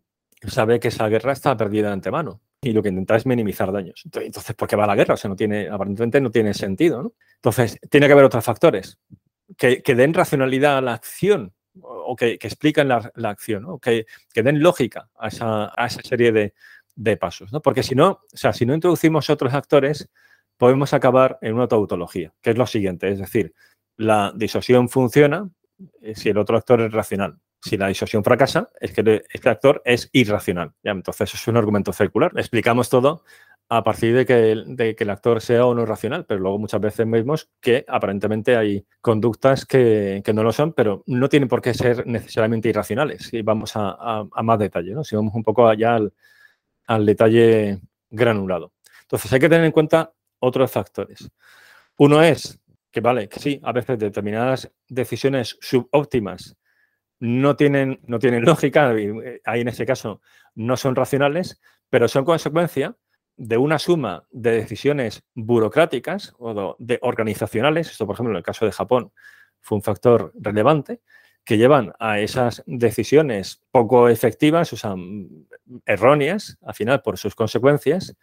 sabe que esa guerra está perdida de antemano y lo que intenta es minimizar daños. Entonces, ¿por qué va la guerra? O sea, no tiene, aparentemente no tiene sentido. ¿no? Entonces, tiene que haber otros factores que, den racionalidad a la acción o que, expliquen la, acción, ¿no? que, den lógica a esa, serie de, pasos. ¿no? Porque si no, o sea, si no introducimos otros actores, podemos acabar en una tautología, que es lo siguiente, es decir, la disosión funciona eh, si el otro actor es racional si la disuasión fracasa, es que este actor es irracional. ¿ya? Entonces, es un argumento circular. Explicamos todo a partir de que, el, de que el actor sea o no racional, pero luego muchas veces vemos que aparentemente hay conductas que, no lo son, pero no tienen por qué ser necesariamente irracionales. Y vamos a, más detalle, ¿no? si vamos un poco allá al, al detalle granulado. Entonces, hay que tener en cuenta otros factores. Uno es que, vale, que sí, a veces determinadas decisiones subóptimas no tienen, no tienen lógica, eh, ahí en ese caso no son racionales, pero son consecuencia de una suma de decisiones burocráticas o de organizacionales, esto por ejemplo en el caso de Japón fue un factor relevante, que llevan a esas decisiones poco efectivas, o sea, erróneas, al final por sus consecuencias,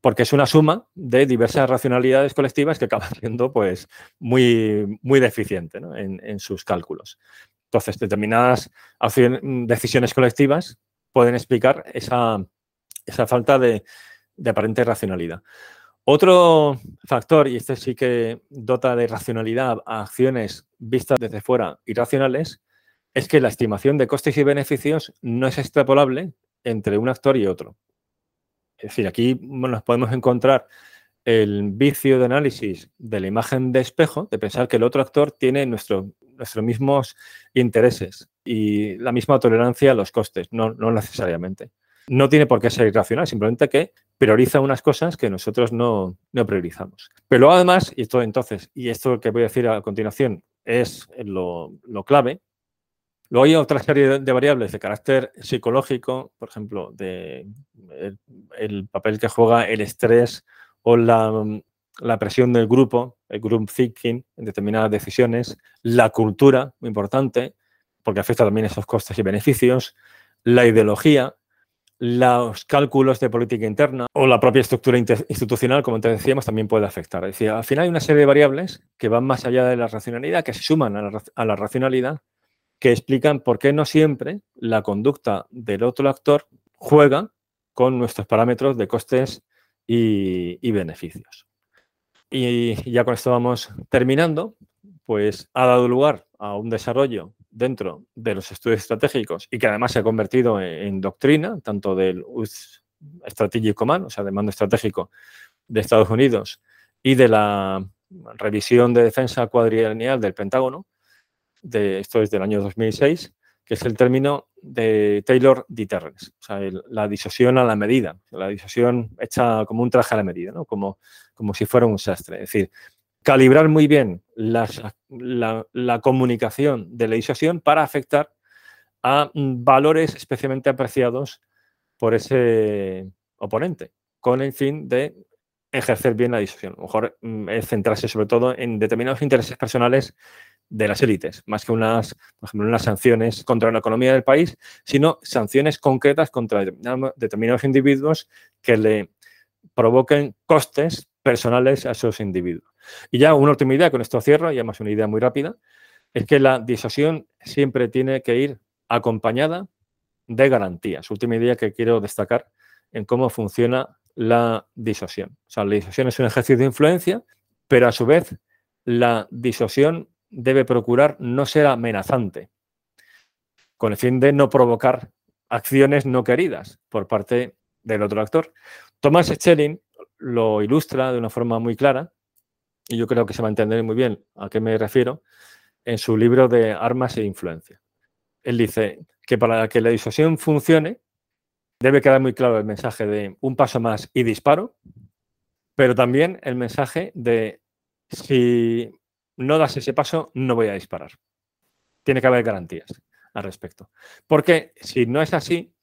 porque es una suma de diversas racionalidades colectivas que acaban siendo pues, muy, muy deficiente en, en, sus cálculos. Entonces, determinadas decisiones colectivas pueden explicar esa, falta de, aparente racionalidad. Otro factor, y este sí que dota de racionalidad a acciones vistas desde fuera irracionales, es que la estimación de costes y beneficios no es extrapolable entre un actor y otro. Es decir, aquí nos podemos encontrar el vicio de análisis de la imagen de espejo, de pensar que el otro actor tiene nuestro nuestros mismos intereses y la misma tolerancia a los costes, no, necesariamente. No tiene por qué ser irracional, simplemente que prioriza unas cosas que nosotros no, priorizamos. Pero además, y esto entonces, y esto que voy a decir a continuación es lo, clave, Luego hay otra serie de variables de carácter psicológico, por ejemplo, de el, papel que juega el estrés o la, la presión del grupo, el group thinking en determinadas decisiones, la cultura, muy importante, porque afecta también esos costes y beneficios, la ideología, los cálculos de política interna o la propia estructura institucional, como te decíamos, también puede afectar. Es decir, al final hay una serie de variables que van más allá de la racionalidad, que se suman a la, racionalidad, que explican por qué no siempre la conducta del otro actor juega con nuestros parámetros de costes y beneficios. Y ya con esto vamos terminando, pues ha dado lugar a un desarrollo dentro de los estudios estratégicos y que además se ha convertido en, doctrina, tanto del Strategic Command, o sea, de mando estratégico de Estados Unidos y de la revisión de defensa cuadrienal del Pentágono, de, esto es del año 2006, que es el término de Taylor Deterrence, o sea, la disuasión a la medida, la disuasión hecha como un traje a la medida, ¿no? como, como si fuera un sastre. Es decir, calibrar muy bien la, comunicación de la disuasión para afectar a valores especialmente apreciados por ese oponente, con el fin de ejercer bien la disuasión. A lo mejor mm, es centrarse sobre todo en determinados intereses personales de las élites, más que unas, por ejemplo, unas sanciones contra la economía del país, sino sanciones concretas contra determinados individuos que le provoquen costes personales a esos individuos. Y ya una última idea, con esto cierro, y además una idea muy rápida, es que la disuasión siempre tiene que ir acompañada de garantías. Última idea que quiero destacar en cómo funciona la disuasión. O sea, la disuasión es un ejercicio de influencia, pero a su vez la disuasión debe procurar no ser amenazante, con el fin de no provocar acciones no queridas por parte del otro actor. Thomas Schelling lo ilustra de una forma muy clara, y yo creo que se va a entender muy bien a qué me refiero, en su libro de Armas e Influencia. Él dice que para que la disuasión funcione, debe quedar muy claro el mensaje de un paso más y disparo, pero también el mensaje de si no das ese paso, no voy a disparar. Tiene que haber garantías al respecto. Porque si no es así,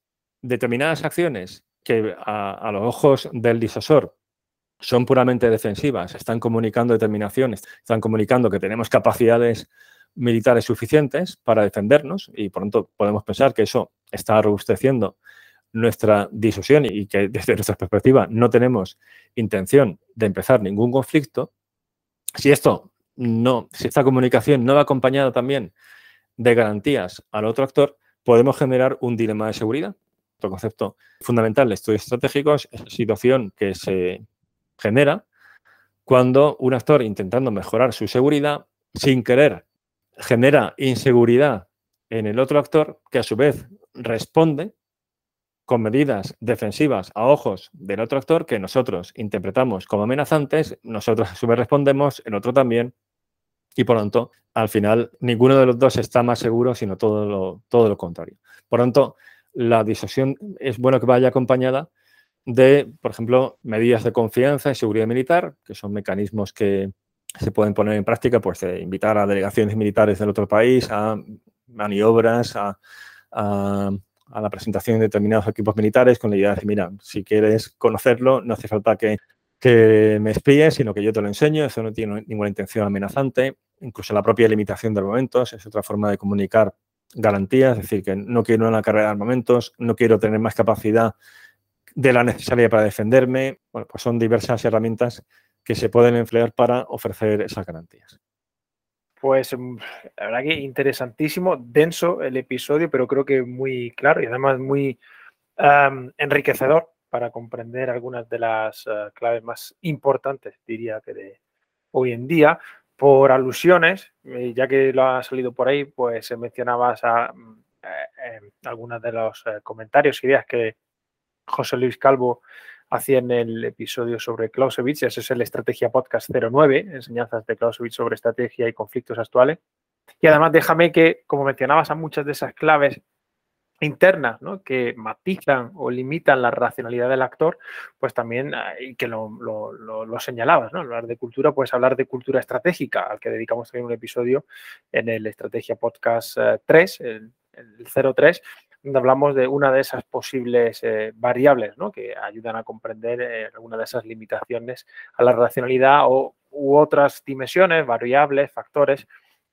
determinadas acciones que a, los ojos del disuasor son puramente defensivas, están comunicando determinaciones, están comunicando que tenemos capacidades militares suficientes para defendernos y por tanto podemos pensar que eso está robusteciendo nuestra disuasión y que desde nuestra perspectiva no tenemos intención de empezar ningún conflicto, si esto no, si esta comunicación no va acompañada también de garantías al otro actor, podemos generar un dilema de seguridad. Otro concepto fundamental de estudios estratégicos es la situación que se genera cuando un actor intentando mejorar su seguridad, sin querer, genera inseguridad en el otro actor, que a su vez responde con medidas defensivas a ojos del otro actor que nosotros interpretamos como amenazantes, nosotros a su vez respondemos, el otro también, y por lo tanto, al final, ninguno de los dos está más seguro, sino todo lo, todo lo contrario. Por lo tanto, la disuasión es bueno que vaya acompañada de, por ejemplo, medidas de confianza y seguridad militar, que son mecanismos que se pueden poner en práctica, pues de invitar a delegaciones militares del otro país, a maniobras, a, a, la presentación de determinados equipos militares con la idea de, mira, si quieres conocerlo, no hace falta que que me espíes, sino que yo te lo enseño. Eso no tiene ninguna intención amenazante. Incluso la propia limitación de armamentos es otra forma de comunicar garantías, es decir, que no quiero una carrera de armamentos, no quiero tener más capacidad de la necesaria para defenderme. Bueno, pues son diversas herramientas que se pueden emplear para ofrecer esas garantías. Pues mm, la verdad que interesantísimo, denso el episodio, pero creo que muy claro y además muy enriquecedor para comprender algunas de las eh, claves más importantes, diría que de hoy en día. Por alusiones, eh, ya que lo ha salido por ahí, pues mencionabas a, mm, eh, algunos de los comentarios, ideas que José Luis Calvo hacía en el episodio sobre Clausewitz, ese es el Estrategia Podcast 09, enseñanzas de Clausewitz sobre estrategia y conflictos actuales. Y además déjame que, como mencionabas, a muchas de esas claves internas ¿no? que matizan o limitan la racionalidad del actor, pues también, ah, y que lo, señalabas, ¿no? hablar de cultura, pues hablar de cultura estratégica, al que dedicamos también un episodio en el Estrategia Podcast 3, eh, el, 03, donde hablamos de una de esas posibles eh, variables ¿no? que ayudan a comprender eh, alguna de esas limitaciones a la racionalidad o, u otras dimensiones, variables, factores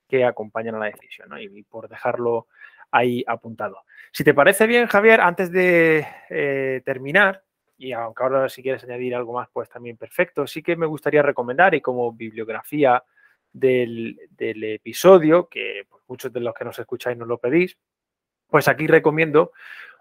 que acompañan a la decisión. y por dejarlo ahí apuntado. Si te parece bien, Javier, antes de eh, terminar, y aunque ahora si quieres añadir algo más, pues también perfecto, sí que me gustaría recomendar y como bibliografía del, episodio, que pues, muchos de los que nos escucháis nos lo pedís, pues aquí recomiendo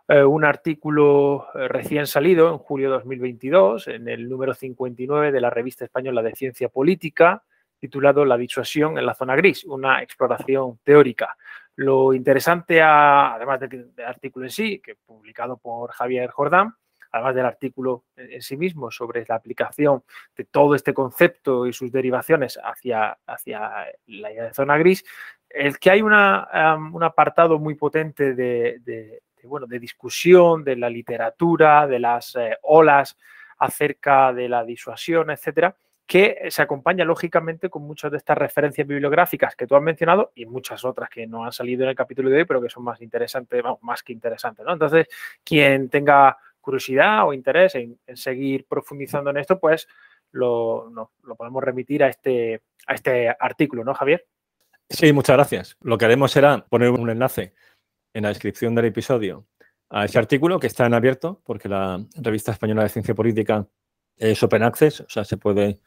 eh, un artículo eh, recién salido en julio de 2022, en el número 59 de la revista española de Ciencia Política, titulado La disuasión en la zona gris, una exploración teórica. Lo interesante, además del artículo en sí, que publicado por Javier Jordán, además del artículo en sí mismo, sobre la aplicación de todo este concepto y sus derivaciones hacia, hacia la zona gris, el que hay un apartado muy potente de, bueno, de discusión de la literatura, de las eh, olas acerca de la disuasión, etcétera, que se acompaña lógicamente con muchas de estas referencias bibliográficas que tú has mencionado y muchas otras que no han salido en el capítulo de hoy, pero que son más interesantes, más que interesantes. ¿no? Entonces, quien tenga curiosidad o interés en, seguir profundizando en esto, pues lo, lo, podemos remitir a este, a este artículo, ¿no, Javier? Sí, muchas gracias. Lo que haremos será poner un enlace en la descripción del episodio a ese artículo que está en abierto, porque la revista española de ciencia política es open access, o sea, se puede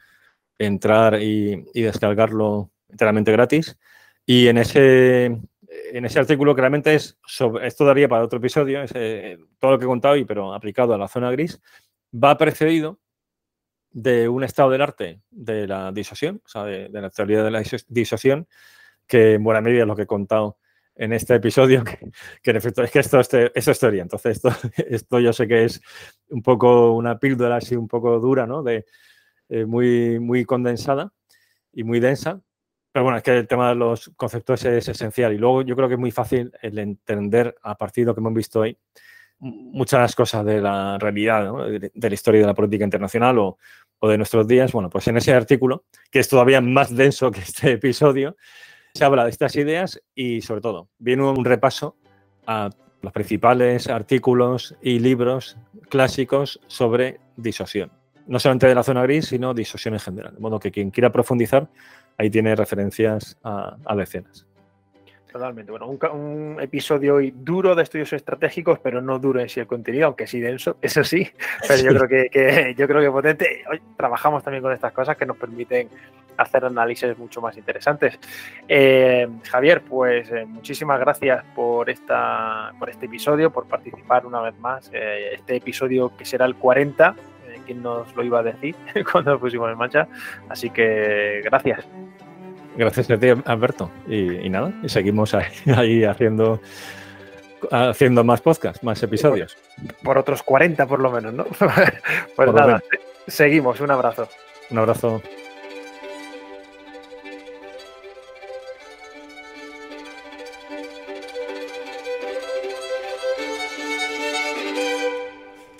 entrar y, descargarlo enteramente gratis. Y en ese, en ese artículo claramente es sobre, esto daría para otro episodio, es, eh, todo lo que he contado hoy, pero aplicado a la zona gris, va precedido de un estado del arte de la disosión, o sea, de, la teoría de la disosión, que en buena medida es lo que he contado en este episodio, que, en efecto es que esto, este, es historia. Entonces, esto, esto yo sé que es un poco una píldora así un poco dura, ¿no? De, eh, muy, muy condensada y muy densa. Pero bueno, es que el tema de los conceptos es esencial. Y luego yo creo que es muy fácil el entender a partir de lo que hemos visto hoy muchas cosas de la realidad, de, la historia de la política internacional o, o de nuestros días. Bueno, pues en ese artículo, que es todavía más denso que este episodio, se habla de estas ideas y sobre todo viene un repaso a los principales artículos y libros clásicos sobre disosión. No solamente de la zona gris, sino disosión en general. De modo que quien quiera profundizar, ahí tiene referencias a, a decenas. Totalmente. Bueno, un, episodio hoy duro de estudios estratégicos, pero no duro en sí el contenido, aunque sí denso, eso sí. Pero yo creo que, yo creo que potente. Hoy trabajamos también con estas cosas que nos permiten hacer análisis mucho más interesantes. Eh, Javier, pues eh, muchísimas gracias por esta, por este episodio, por participar una vez más. Eh, este episodio que será el 40, quien nos lo iba a decir cuando lo pusimos en marcha. Así que gracias. Gracias a ti, Alberto. Y, nada, y seguimos ahí, haciendo, haciendo más podcasts, más episodios. Por, otros 40 por lo menos, ¿no? pues nada, seguimos. Un abrazo. Un abrazo.